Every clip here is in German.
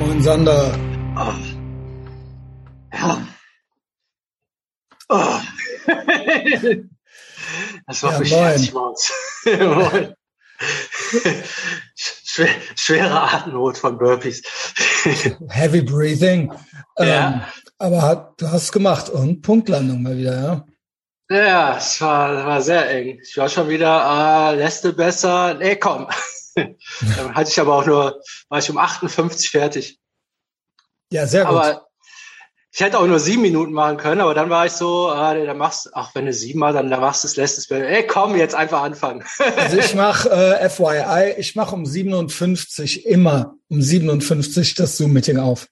Moin Sander. Oh. Ja. Oh. Das war Ja, moin. Schwer, schwere Atemnot von Burpees. Heavy Breathing. Ähm, Ja. aber hat, du hast es gemacht und Punktlandung mal wieder, ja? Ja, es war, war sehr eng. Ich war schon wieder, ah, lässt besser. Nee, komm. Dann hatte ich aber auch nur, war ich um 58 fertig. Ja, sehr gut. Aber ich hätte auch nur sieben Minuten machen können, aber dann war ich so, ah, nee, dann machst ach, wenn du sieben mal, dann, dann machst du es, lässt es besser. Ey, komm, jetzt einfach anfangen. Also ich mache äh, FYI, ich mache um 57 immer um 57 das Zoom-Meeting auf.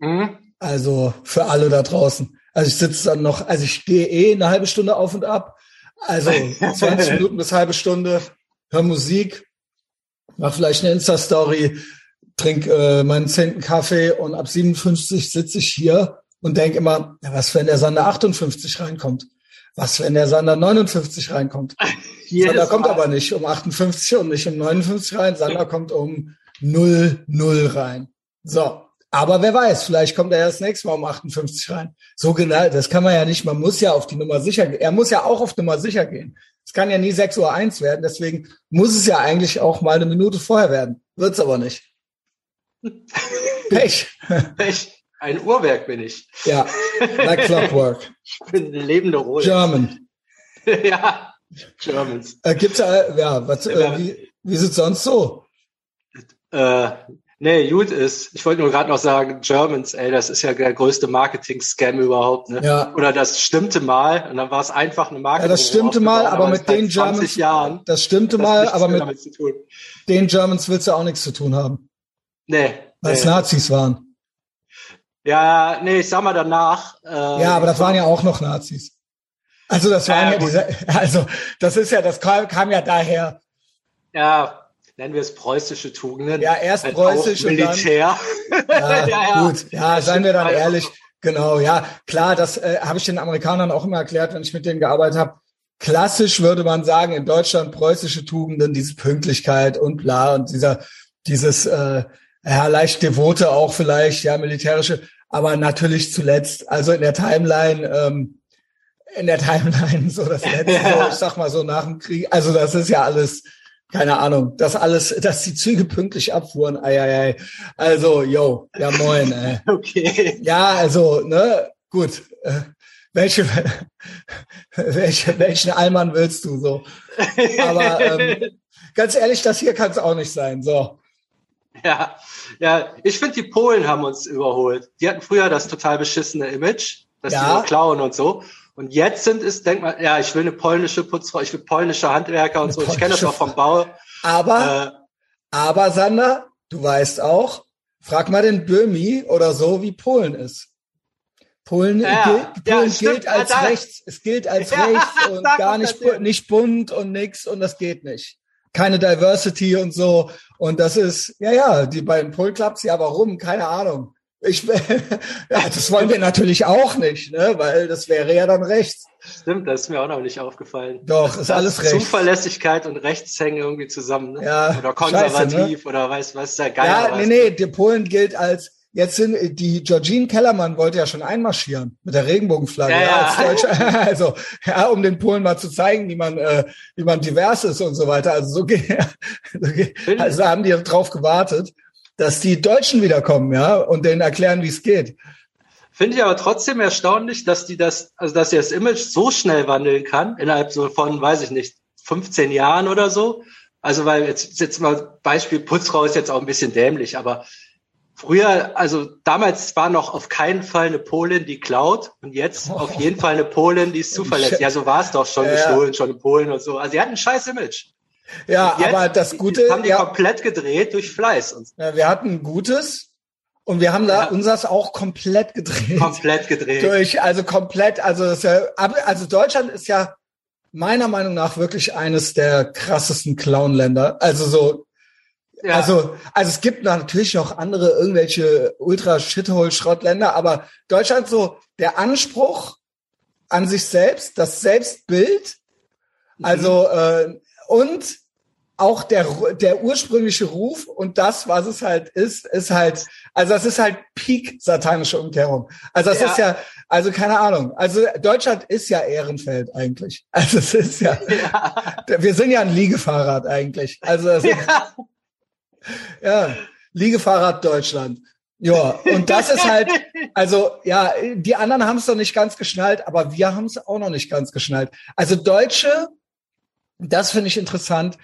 Hm? Also für alle da draußen. Also ich sitze dann noch, also ich gehe eh eine halbe Stunde auf und ab. Also 20 Minuten bis halbe Stunde, hör Musik, mach vielleicht eine Insta-Story, trink äh, meinen zehnten Kaffee und ab 57 sitze ich hier und denk immer, ja, was, wenn der Sander 58 reinkommt? Was, wenn der Sander 59 reinkommt? Sander kommt Mal. aber nicht um 58 und nicht um 59 rein. Sander kommt um 0, 0 rein. So. Aber wer weiß, vielleicht kommt er ja das nächste Mal um 58 rein. So genau, das kann man ja nicht. Man muss ja auf die Nummer sicher gehen. Er muss ja auch auf Nummer sicher gehen. Es kann ja nie 6 Uhr eins werden. Deswegen muss es ja eigentlich auch mal eine Minute vorher werden. Wird's aber nicht. Pech. Ich, ein Uhrwerk bin ich. ja. Like clockwork. Ich bin eine lebende Rolex. German. ja, Germans. Äh, gibt's ja, ja, was, äh, wie, wie sieht's sonst so? Äh, nee, gut ist. Ich wollte nur gerade noch sagen, Germans, ey, das ist ja der größte Marketing-Scam überhaupt. Ne? Ja. Oder das stimmte mal und dann war es einfach eine Marke. Ja, das stimmte mal, aber mit den 20 Germans, Jahren. das stimmte hat mal, aber mit den Germans willst du auch nichts zu tun haben, Nee. weil es nee. Nazis waren. Ja, nee, ich sag mal danach. Äh, Ja, aber das waren ja auch noch Nazis. Also das waren Ja, ja diese, also das ist ja, das kam, kam ja daher. Ja, nennen wir es preußische Tugenden. Ja, erst Halt preußisch und dann- Militär. Ja, Ja, ja. gut, ja, seien wir dann ehrlich. Genau, ja, klar, das äh, habe ich den Amerikanern auch immer erklärt, wenn ich mit denen gearbeitet habe. Klassisch würde man sagen, in Deutschland preußische Tugenden, diese Pünktlichkeit und bla und dieser, dieses äh, ja, leicht devote auch vielleicht, ja, militärische, aber natürlich zuletzt, also in der Timeline, ähm, in der Timeline so das letzte, so, ich sag mal so nach dem Krieg, also das ist ja alles, keine Ahnung, das alles, dass die Züge pünktlich abfuhren, ei, ei, ei. Also, yo, ja moin, ey. Okay. Ja, also, ne, gut. Äh, welche, welche, welchen Allmann willst du so? Aber ähm, ganz ehrlich, das hier kann es auch nicht sein. So. Ja, ja, ich finde, die Polen haben uns überholt. Die hatten früher das total beschissene Image, dass Ja. die klauen und so. Und jetzt sind es, denk mal, ja, ich will eine polnische Putzfrau, ich will polnische Handwerker und Eine so. Ich kenne das auch vom Bau. Aber, Äh, aber Sander, du weißt auch, frag mal den Böhmi oder so, wie Polen ist. Polen, Ja, gilt, ja, Polen stimmt, gilt als ja, rechts. Es gilt als Ja, rechts und gar nicht, nicht bunt und nix und das geht nicht. Keine Diversity und so. Und das ist, ja, ja, die beiden Polen klappt's ja, warum? Keine Ahnung. Ich, ja, das wollen wir natürlich auch nicht, ne, weil das wäre ja dann rechts. stimmt, das ist mir auch noch nicht aufgefallen. Doch, ist alles rechts. Zuverlässigkeit und Rechts hängen irgendwie zusammen. Ne? Ja, oder konservativ scheiße, oder weiß was ist der Geier. Ja, nee, nee, die Polen gilt als, jetzt sind, die Georgine Kellermann wollte ja schon einmarschieren mit der Regenbogenflagge, Ja, ja, ja. als Deutsche, also, ja, um den Polen mal zu zeigen, wie man, äh, wie man divers ist und so weiter. Also so geht, so geht Bin- also haben die drauf gewartet, dass die Deutschen wiederkommen, ja, und denen erklären, wie es geht. Finde ich aber trotzdem erstaunlich, dass die das, also dass sie das Image so schnell wandeln kann, innerhalb so von, weiß ich nicht, 15 Jahren oder so. Also, weil jetzt, jetzt mal Beispiel Putzfrau ist jetzt auch ein bisschen dämlich, aber früher, also damals war noch auf keinen Fall eine Polin, die klaut und jetzt auf jeden Fall eine Polin, die ist zuverlässig. Ja, so war es doch schon Ja. gestohlen, schon in Polen und so. Also, sie hat ein scheiß Image. Ja, jetzt aber das Gute, haben die ja, komplett gedreht durch Fleiß und ja, wir hatten Gutes und wir haben da Ja. unseres auch komplett gedreht. komplett gedreht. durch, also komplett, also das ja, also Deutschland ist ja meiner Meinung nach wirklich eines der krassesten Clown-Länder. Also so, Ja. also, also es gibt natürlich noch andere irgendwelche ultra shithole Schrottländer, aber Deutschland so der Anspruch an sich selbst, das Selbstbild, Mhm. also äh, und auch der, der ursprüngliche Ruf und das, was es halt ist, ist halt, also das ist halt Peak satanische Umkehrung. Also das ja. ist ja, also keine Ahnung. Also Deutschland ist ja Ehrenfeld eigentlich. Also es ist ja, ja. wir sind ja ein Liegefahrrad eigentlich. Also das ja. ja, Liegefahrrad Deutschland. Ja, und das ist halt, also ja, die anderen haben es noch nicht ganz geschnallt, aber wir haben es auch noch nicht ganz geschnallt. Also Deutsche, das finde ich interessant,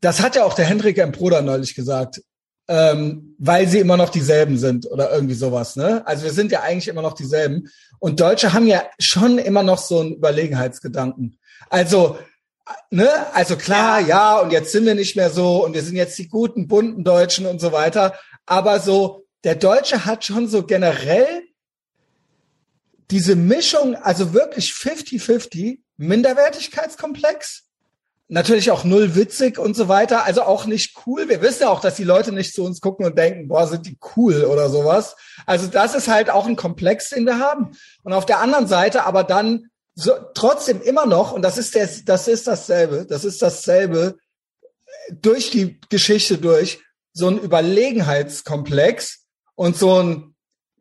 das hat ja auch der Hendrik M. Bruder neulich gesagt, ähm, weil sie immer noch dieselben sind oder irgendwie sowas. Ne? Also wir sind ja eigentlich immer noch dieselben. Und Deutsche haben ja schon immer noch so einen Überlegenheitsgedanken. Also, ne, also klar, ja. ja, und jetzt sind wir nicht mehr so und wir sind jetzt die guten, bunten Deutschen und so weiter. Aber so, der Deutsche hat schon so generell diese Mischung, also wirklich 50-50, Minderwertigkeitskomplex Natürlich auch null witzig und so weiter, also auch nicht cool. Wir wissen ja auch, dass die Leute nicht zu uns gucken und denken, boah, sind die cool oder sowas. Also das ist halt auch ein Komplex, den wir haben. Und auf der anderen Seite aber dann so, trotzdem immer noch, und das ist der, das ist dasselbe, das ist dasselbe durch die Geschichte durch, so ein Überlegenheitskomplex und so ein,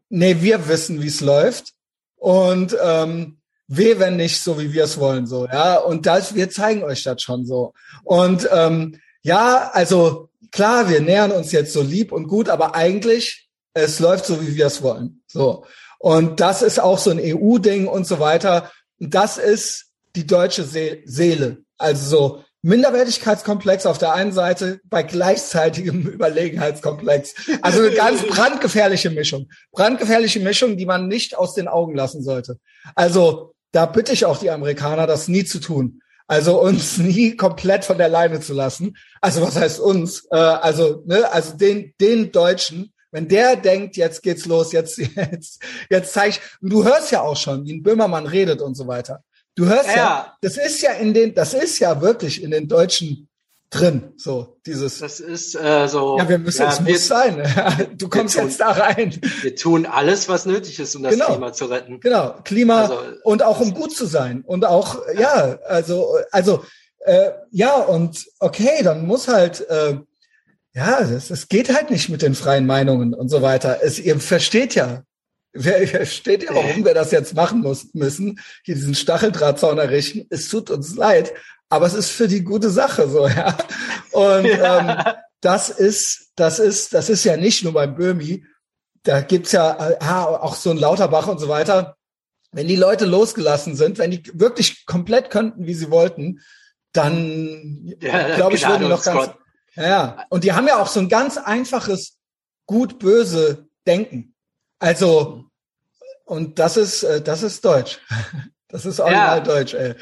nee, wir wissen, wie es läuft. Und ähm, weh, wenn nicht so, wie wir es wollen, so, ja. Und das, wir zeigen euch das schon so. Und ähm, ja, also klar, wir nähern uns jetzt so lieb und gut, aber eigentlich, es läuft so, wie wir es wollen. So. Und das ist auch so ein EU-Ding und so weiter. Und das ist die deutsche Seele. Also so Minderwertigkeitskomplex auf der einen Seite bei gleichzeitigem Überlegenheitskomplex. Also eine ganz brandgefährliche Mischung. Brandgefährliche Mischung, die man nicht aus den Augen lassen sollte. Also da bitte ich auch die Amerikaner, das nie zu tun. Also uns nie komplett von der Leine zu lassen. Also was heißt uns? Äh, also ne, also den den Deutschen, wenn der denkt, jetzt geht's los, jetzt jetzt jetzt zeig ich. Du hörst ja auch schon, wie ein Böhmermann redet und so weiter. Du hörst ja. ja, das ist ja in den, das ist ja wirklich in den deutschen drin. So, dieses. Das ist äh, so. Ja, wir müssen, ja, es muss sein. Du kommst tun, jetzt da rein. Wir tun alles, was nötig ist, um das genau, Klima zu retten. Genau, Klima also, und auch um gut zu sein. Und auch, ja, also, also, äh, ja, und okay, dann muss halt, äh, ja, es geht halt nicht mit den freien Meinungen und so weiter. Es, ihr versteht ja, Wer versteht ja, warum wir das jetzt machen muss, müssen, hier diesen Stacheldrahtzaun errichten. Es tut uns leid, aber es ist für die gute Sache so, ja. Und ja. Ähm, das ist, das ist, das ist ja nicht nur beim Böhmi. Da gibt's ja äh, auch so ein Lauterbach und so weiter. Wenn die Leute losgelassen sind, wenn die wirklich komplett könnten, wie sie wollten, dann ja, glaube ich, würden noch ganz. Gott. Ja, und die haben ja auch so ein ganz einfaches gut-böse Denken. Also, und das ist, äh, das ist Deutsch. Das ist original ja, deutsch, ey.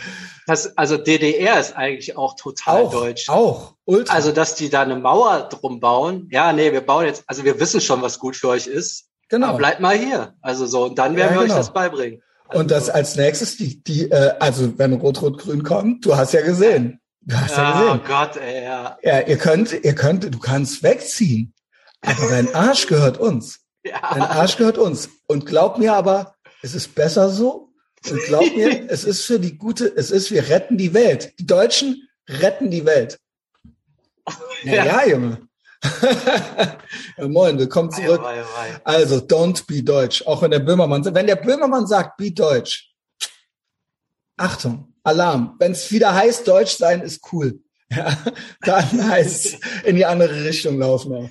Das, also DDR ist eigentlich auch total auch, deutsch. Auch, ultra. Also, dass die da eine Mauer drum bauen. Ja, nee, wir bauen jetzt, also wir wissen schon, was gut für euch ist. Genau. Aber bleibt mal hier. Also so, und dann werden ja, wir genau. euch das beibringen. Also und das als nächstes, die, die, äh, also wenn Rot-Rot-Grün kommt, du hast ja gesehen. Du hast ja, ja gesehen. Oh Gott, ey, ja. Ja, ihr könnt, ihr könnt, du kannst wegziehen. Aber dein Arsch gehört uns. Ja. Dein Arsch gehört uns. Und glaub mir aber, es ist besser so, und glaub mir, es ist für die gute, es ist, wir retten die Welt. Die Deutschen retten die Welt. Ja, ja, Junge. ja, moin, willkommen zurück. Wei, wei, wei. Also, don't be Deutsch. Auch wenn der Böhmermann, wenn der Böhmermann sagt, be Deutsch. Achtung, Alarm. Wenn es wieder heißt, Deutsch sein ist cool. Ja, dann heißt in die andere Richtung laufen.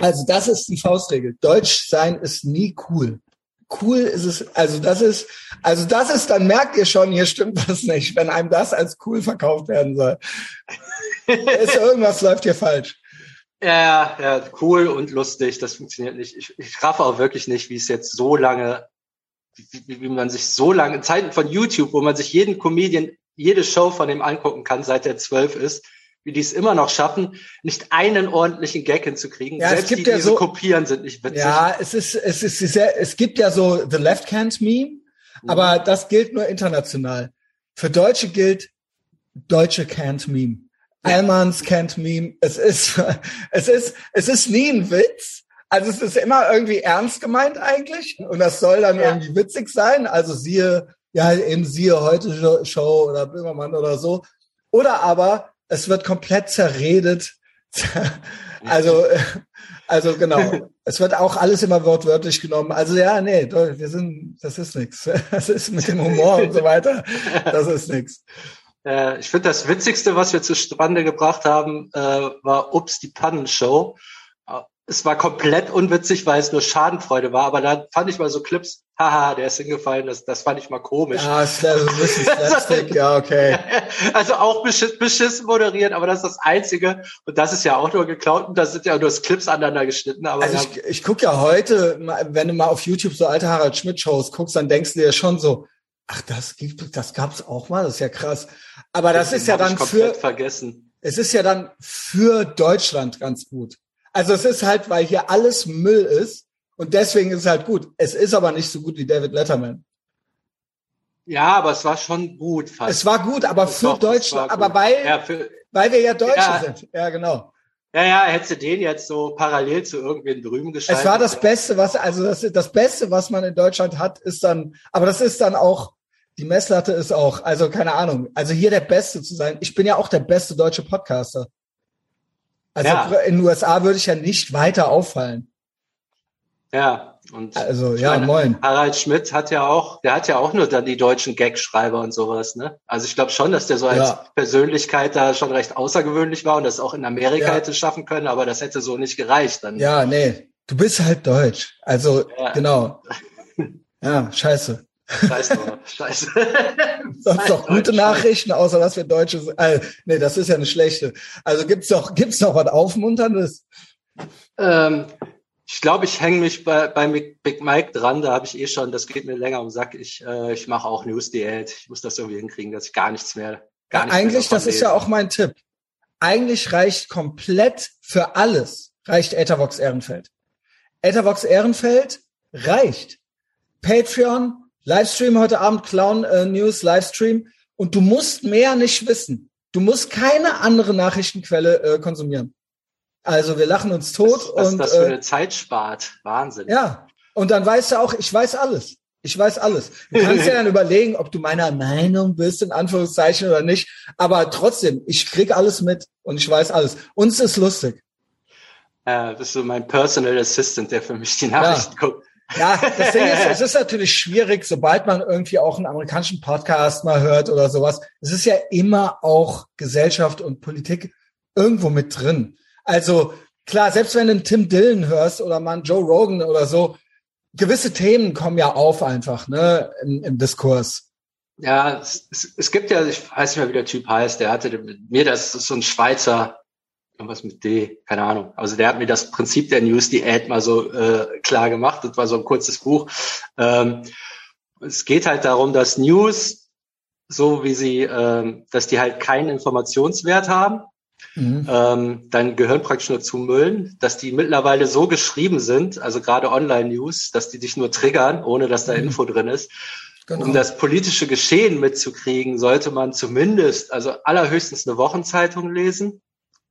Also, das ist die Faustregel. Deutsch sein ist nie cool cool ist es, also das ist, also das ist, dann merkt ihr schon, hier stimmt was nicht, wenn einem das als cool verkauft werden soll. ist irgendwas läuft hier falsch. Ja, ja, cool und lustig, das funktioniert nicht. Ich, ich raffe auch wirklich nicht, wie es jetzt so lange, wie, wie man sich so lange, in Zeiten von YouTube, wo man sich jeden Comedian, jede Show von ihm angucken kann, seit er zwölf ist, die es immer noch schaffen, nicht einen ordentlichen Gag hinzukriegen. Ja, Selbst es gibt die, ja die so, kopieren, sind nicht witzig. Ja, es ist, es ist sehr, es gibt ja so The Left Hand Meme, mhm. aber das gilt nur international. Für Deutsche gilt Deutsche Can't Meme. Ja. Almans Can't Meme. Es ist, es ist, es ist nie ein Witz. Also es ist immer irgendwie ernst gemeint eigentlich. Und das soll dann ja. irgendwie witzig sein. Also siehe, ja, eben siehe heute Show oder Böhmermann oder so. Oder aber es wird komplett zerredet. also, also genau. es wird auch alles immer wortwörtlich genommen. Also ja, nee, wir sind, das ist nichts. Das ist mit dem Humor und so weiter. Das ist nichts. Äh, ich finde, das Witzigste, was wir zustande gebracht haben, äh, war Ups, die Pannenshow. Äh, es war komplett unwitzig, weil es nur Schadenfreude war, aber da fand ich mal so Clips, haha, der ist hingefallen, das, das fand ich mal komisch. Ja, ist also ein bisschen Slapstick, ja, okay. Also auch beschiss, beschissen moderiert, aber das ist das Einzige. Und das ist ja auch nur geklaut und da sind ja nur Clips aneinander geschnitten. Aber also ich, ich gucke ja heute, wenn du mal auf YouTube so alte Harald Schmidt-Shows guckst, dann denkst du dir schon so, ach, das gibt, das gab's auch mal, das ist ja krass. Aber das, das ist ja dann für, vergessen. es ist ja dann für Deutschland ganz gut. Also es ist halt, weil hier alles Müll ist und deswegen ist es halt gut. Es ist aber nicht so gut wie David Letterman. Ja, aber es war schon gut. Fast. Es war gut, aber für Doch, Deutschland, aber weil, ja, für, weil wir ja Deutsche ja, sind. Ja, genau. Ja, ja, hättest du den jetzt so parallel zu irgendwen drüben geschaltet. Es war das Beste, was, also das, das Beste, was man in Deutschland hat, ist dann, aber das ist dann auch, die Messlatte ist auch, also keine Ahnung, also hier der Beste zu sein. Ich bin ja auch der beste deutsche Podcaster. Also ja. in den USA würde ich ja nicht weiter auffallen. Ja, und also ja, meine, moin. Harald Schmidt hat ja auch, der hat ja auch nur dann die deutschen Gagschreiber und sowas, ne? Also ich glaube schon, dass der so als ja. Persönlichkeit da schon recht außergewöhnlich war und das auch in Amerika ja. hätte schaffen können, aber das hätte so nicht gereicht dann. Ja, nee, du bist halt deutsch. Also ja. genau. Ja, scheiße. Scheiße, scheiße. Sonst doch gute Nachrichten, außer dass wir Deutsche sind. Äh, nee, das ist ja eine schlechte. Also gibt's doch, gibt's noch was Aufmunterndes? Ähm, ich glaube, ich hänge mich bei, bei Big Mike dran. Da habe ich eh schon, das geht mir länger um Sack. Ich, äh, ich mache auch News-Diät. Ich muss das irgendwie hinkriegen, dass ich gar nichts mehr. Gar ja, eigentlich, mehr das lese. ist ja auch mein Tipp. Eigentlich reicht komplett für alles, reicht Ethervox Ehrenfeld. Ethervox Ehrenfeld reicht. Patreon, Livestream heute Abend, Clown äh, News Livestream. Und du musst mehr nicht wissen. Du musst keine andere Nachrichtenquelle äh, konsumieren. Also wir lachen uns tot. Was, und, das für äh, eine Zeit spart. Wahnsinn. Ja. Und dann weißt du auch, ich weiß alles. Ich weiß alles. Du kannst ja dann überlegen, ob du meiner Meinung bist, in Anführungszeichen oder nicht. Aber trotzdem, ich krieg alles mit und ich weiß alles. Uns ist lustig. Äh, bist du mein Personal Assistant, der für mich die Nachrichten ja. guckt. Ja, das Ding ist, es ist natürlich schwierig, sobald man irgendwie auch einen amerikanischen Podcast mal hört oder sowas. Es ist ja immer auch Gesellschaft und Politik irgendwo mit drin. Also klar, selbst wenn du einen Tim Dillon hörst oder mal einen Joe Rogan oder so, gewisse Themen kommen ja auf einfach ne, im, im Diskurs. Ja, es, es, gibt ja, ich weiß nicht mehr, wie der Typ heißt, der hatte mit mir, das ist so ein Schweizer irgendwas mit D, keine Ahnung. Also der hat mir das Prinzip der News, die Ad mal so äh, klar gemacht. Das war so ein kurzes Buch. Ähm, es geht halt darum, dass News, so wie sie, ähm, dass die halt keinen Informationswert haben, mhm. ähm, dein Gehirn praktisch nur zumüllen, dass die mittlerweile so geschrieben sind, also gerade Online-News, dass die dich nur triggern, ohne dass da mhm. Info drin ist. Genau. Um das politische Geschehen mitzukriegen, sollte man zumindest, also allerhöchstens eine Wochenzeitung lesen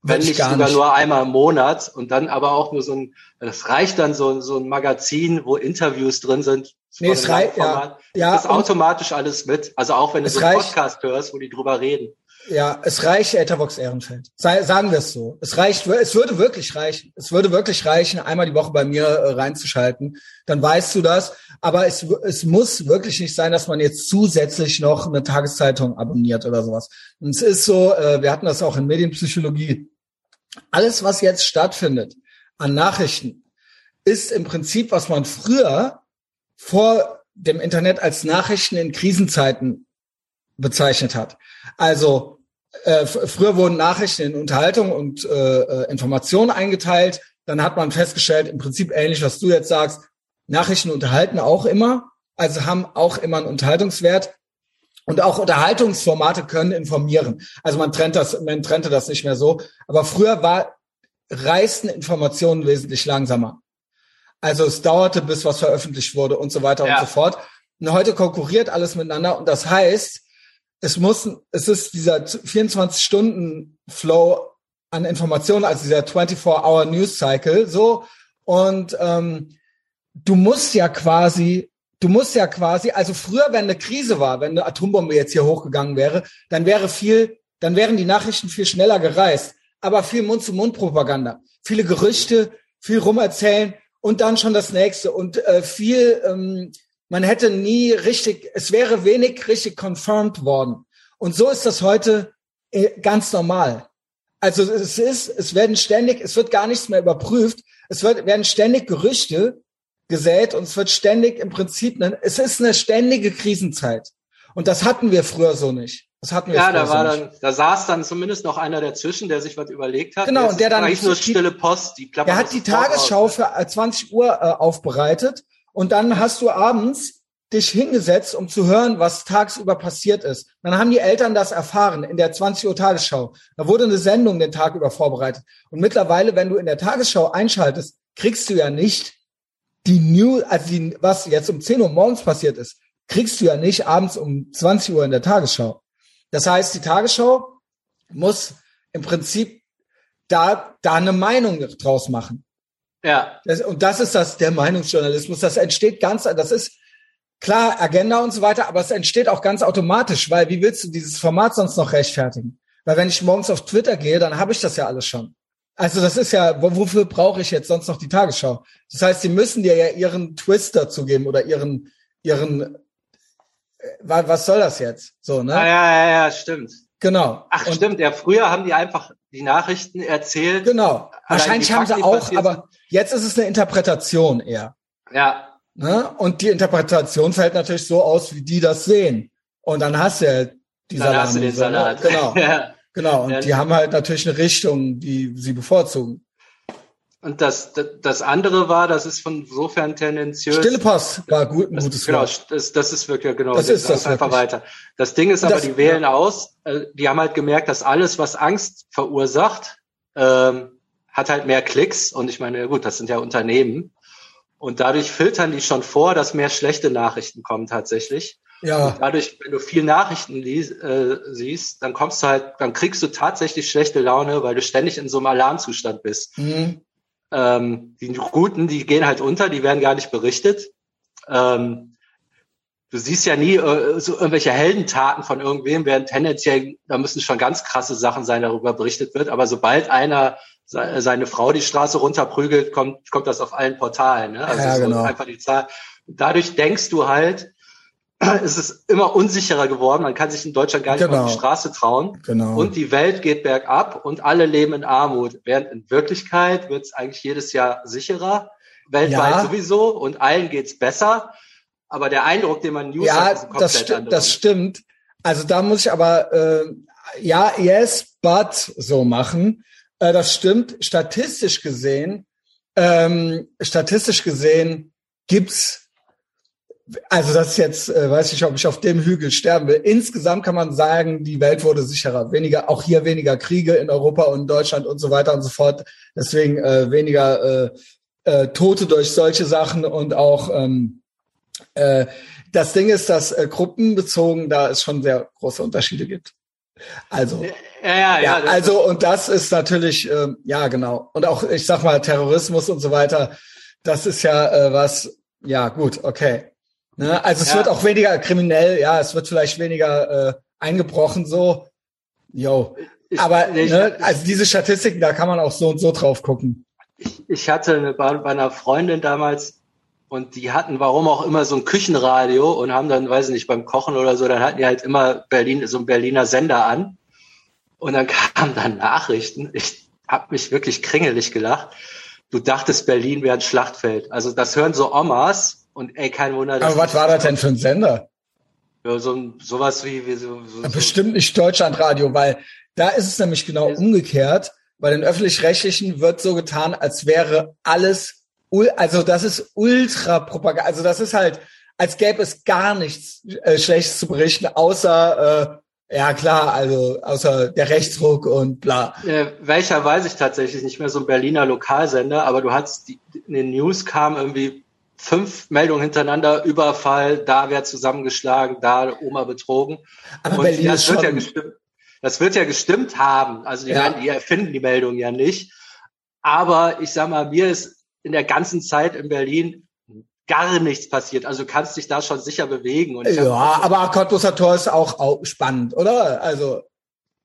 wenn nicht sogar nicht. nur einmal im Monat und dann aber auch nur so ein, das reicht dann so, so ein Magazin, wo Interviews drin sind. Nee, es reicht, ja. ja. Das ist automatisch alles mit. Also auch wenn du so einen Podcast hörst, wo die drüber reden. Ja, es reicht Etherbox Ehrenfeld. Sagen wir es so. Es reicht, es würde wirklich reichen. Es würde wirklich reichen, einmal die Woche bei mir äh, reinzuschalten. Dann weißt du das. Aber es, es muss wirklich nicht sein, dass man jetzt zusätzlich noch eine Tageszeitung abonniert oder sowas. Und es ist so, äh, wir hatten das auch in Medienpsychologie. Alles, was jetzt stattfindet an Nachrichten, ist im Prinzip, was man früher vor dem Internet als Nachrichten in Krisenzeiten bezeichnet hat. Also äh, früher wurden Nachrichten in Unterhaltung und äh, äh, Informationen eingeteilt. Dann hat man festgestellt, im Prinzip ähnlich, was du jetzt sagst, Nachrichten unterhalten auch immer, also haben auch immer einen Unterhaltungswert. Und auch Unterhaltungsformate können informieren. Also man trennt das, man trennte das nicht mehr so. Aber früher war, reisten Informationen wesentlich langsamer. Also es dauerte, bis was veröffentlicht wurde und so weiter ja. und so fort. Und heute konkurriert alles miteinander. Und das heißt, es muss, es ist dieser 24-Stunden-Flow an Informationen, also dieser 24-Hour-News-Cycle, so. Und ähm, du musst ja quasi, du musst ja quasi, also früher, wenn eine Krise war, wenn eine Atombombe jetzt hier hochgegangen wäre, dann wäre viel dann wären die Nachrichten viel schneller gereist. Aber viel Mund-zu-Mund-Propaganda, viele Gerüchte, viel rumerzählen und dann schon das nächste und äh, viel, ähm, man hätte nie richtig, es wäre wenig richtig confirmed worden. Und so ist das heute äh, ganz normal. Also es ist, es werden ständig, es wird gar nichts mehr überprüft. Es wird, werden ständig Gerüchte gesät und es wird ständig im Prinzip, eine, es ist eine ständige Krisenzeit. Und das hatten wir früher so nicht. Das hatten wir ja, da war so dann, da saß dann zumindest noch einer dazwischen, der sich was überlegt hat. Genau, und der dann eigentlich nur stille Post, die Der hat die Tagesschau für 20 Uhr äh, aufbereitet und dann hast du abends dich hingesetzt, um zu hören, was tagsüber passiert ist. Dann haben die Eltern das erfahren in der 20 Uhr Tagesschau. Da wurde eine Sendung den Tag über vorbereitet. Und mittlerweile, wenn du in der Tagesschau einschaltest, kriegst du ja nicht die News, also die, was jetzt um 10 Uhr morgens passiert ist, kriegst du ja nicht abends um 20 Uhr in der Tagesschau. Das heißt, die Tagesschau muss im Prinzip da, da eine Meinung draus machen. Ja. Das, und das ist das, der Meinungsjournalismus. Das entsteht ganz, das ist, klar, Agenda und so weiter, aber es entsteht auch ganz automatisch, weil wie willst du dieses Format sonst noch rechtfertigen? Weil wenn ich morgens auf Twitter gehe, dann habe ich das ja alles schon. Also das ist ja, wofür brauche ich jetzt sonst noch die Tagesschau? Das heißt, sie müssen dir ja ihren Twist dazu geben oder ihren, ihren, äh, was soll das jetzt? So, ne? Ja, ja, ja, ja stimmt. Genau. Ach, und stimmt. Ja, früher haben die einfach die Nachrichten erzählt. Genau. Wahrscheinlich haben sie auch, aber jetzt ist es eine Interpretation eher. Ja, Ne? Und die Interpretation fällt natürlich so aus, wie die das sehen. Und dann hast du ja die dann Hast du den Salat. Genau. ja. Genau. Und ja. die haben halt natürlich eine Richtung, die sie bevorzugen. Und das, das andere war, das ist von insofern tendenziös. Stille Post war gut, ein das, gutes Genau, das, das ist wirklich, genau. Das ist das einfach wirklich. weiter. Das Ding ist aber, die wählen ja. aus, äh, die haben halt gemerkt, dass alles, was Angst verursacht, ähm, hat halt mehr Klicks. Und ich meine, gut, das sind ja Unternehmen. Und dadurch filtern die schon vor, dass mehr schlechte Nachrichten kommen tatsächlich. Ja. Und dadurch, wenn du viel Nachrichten äh, siehst, dann kommst du halt, dann kriegst du tatsächlich schlechte Laune, weil du ständig in so einem Alarmzustand bist. Mhm. Ähm, die Guten, die gehen halt unter, die werden gar nicht berichtet. Ähm, du siehst ja nie äh, so irgendwelche Heldentaten von irgendwem, während tendenziell, da müssen schon ganz krasse Sachen sein, darüber berichtet wird. Aber sobald einer seine Frau die Straße runterprügelt, kommt, kommt das auf allen Portalen. Ne? Also ja, genau. einfach die Zahl. Dadurch denkst du halt, es ist immer unsicherer geworden. Man kann sich in Deutschland gar nicht genau. auf die Straße trauen. Genau. Und die Welt geht bergab und alle leben in Armut. Während in Wirklichkeit wird es eigentlich jedes Jahr sicherer. Weltweit Ja. sowieso und allen geht's besser. Aber der Eindruck, den man News Ja, hat, ist komplett das, sti anderer. das stimmt. Also da muss ich aber äh, ja, yes, but so machen. Äh, das stimmt. Statistisch gesehen, ähm, statistisch gesehen gibt's also das ist jetzt, äh, weiß ich, ob ich auf dem Hügel sterben will. Insgesamt kann man sagen, die Welt wurde sicherer. Weniger, auch hier weniger Kriege in Europa und Deutschland und so weiter und so fort. Deswegen äh, weniger äh, äh, Tote durch solche Sachen und auch ähm, äh, das Ding ist, dass äh, gruppenbezogen da es schon sehr große Unterschiede gibt. Also ja, ja, ja. ja, also und das ist natürlich ähm, ja genau und auch ich sag mal Terrorismus und so weiter. Das ist ja äh, was. Ja gut, okay. Ne? Also es Ja. wird auch weniger kriminell. Ja, es wird vielleicht weniger äh, eingebrochen so. Jo. Ich- Aber ich- ne, also diese Statistiken, da kann man auch so und so drauf gucken. ich hatte eine, bei, bei einer Freundin damals und die hatten, warum auch immer, so ein Küchenradio und haben dann, weiß ich nicht, beim Kochen oder so, dann hatten die halt immer Berlin, so ein Berliner Sender an. Und dann kamen dann Nachrichten. Ich hab mich wirklich kringelig gelacht. Du dachtest, Berlin wäre ein Schlachtfeld. Also das hören so Omas und ey, kein Wunder. dass Aber was war das denn für ein Sender? Ja, so sowas wie, wie so, so, Bestimmt nicht Deutschlandradio, weil da ist es nämlich genau umgekehrt. Bei den öffentlich-rechtlichen wird so getan, als wäre alles, also das ist ultra Propaganda. Also das ist halt, als gäbe es gar nichts äh, Schlechtes zu berichten, außer, äh, ja klar, also außer der Rechtsruck und bla. Äh, welcher weiß ich tatsächlich nicht mehr, so ein Berliner Lokalsender, aber du hattest, die, in den News kamen irgendwie fünf Meldungen hintereinander, Überfall, da wird zusammengeschlagen, da Oma betrogen. Aber Und Berlin das wird ja gestimmt, das wird ja gestimmt haben. Also die, Ja. werden, die erfinden die Meldung ja nicht. Aber ich sag mal, mir ist in der ganzen Zeit in Berlin gar nichts passiert. Also du kannst dich da schon sicher bewegen. Und ja, hab- aber Cottbuser Tor ist auch, auch spannend, oder? Also,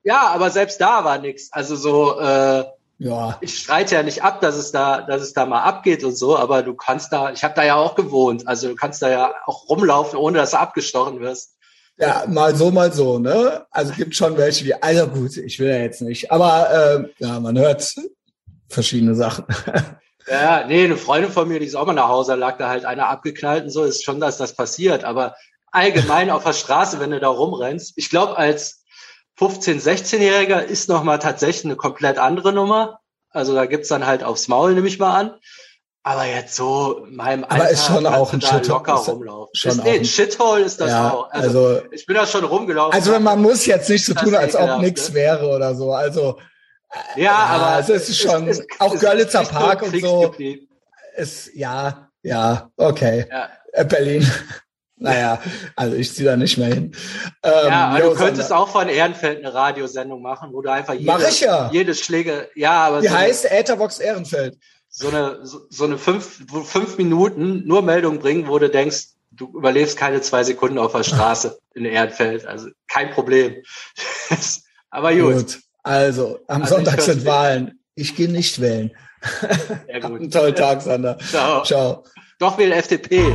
ja, aber selbst da war nichts. Also so, äh, ja. ich streite ja nicht ab, dass es da, dass es da mal abgeht und so, aber du kannst da, ich habe da ja auch gewohnt, also du kannst da ja auch rumlaufen, ohne dass du abgestochen wirst. Ja, mal so, mal so, ne? Also gibt schon welche, die, also gut, ich will ja jetzt nicht, aber äh, ja, man hört verschiedene Sachen. Ja, nee, eine Freundin von mir, die ist auch mal nach Hause, lag da halt einer abgeknallt und so, ist schon, dass das passiert, aber allgemein auf der Straße, wenn du da rumrennst, ich glaube, als 15-, 16-Jähriger ist nochmal tatsächlich eine komplett andere Nummer. Also da gibt's dann halt aufs Maul, nehme ich mal an. Aber jetzt so in meinem Alter, Aber ist schon auch ein Shithole. locker rumlaufen. Schon ist, nee, ein Shithole ist das ja, auch. Also, also, ich bin da schon rumgelaufen. Also man muss jetzt nicht so tun, als ob nichts ne? wäre oder so. Also ja, ja aber also es ist schon es, es, auch Görlitzer Park und so. Ist ja, ja, okay. Ja. Äh, Berlin. Naja, also ich ziehe da nicht mehr hin. Ähm, ja, aber du könntest auch von Ehrenfeld eine Radiosendung machen, wo du einfach jede, Mach ich ja. jedes Schläge, ja, aber. Die so heißt Ätherbox Ehrenfeld so eine, so, so eine fünf, fünf Minuten nur Meldung bringen, wo du denkst, du überlebst keine zwei Sekunden auf der Straße in Erdfeld. Also kein Problem. Aber gut. gut. Also, am also Sonntag sind Wahlen. Ich gehe nicht wählen. Ja, gut. einen tollen Tag, Sander. Ciao. Ciao. Doch will FDP.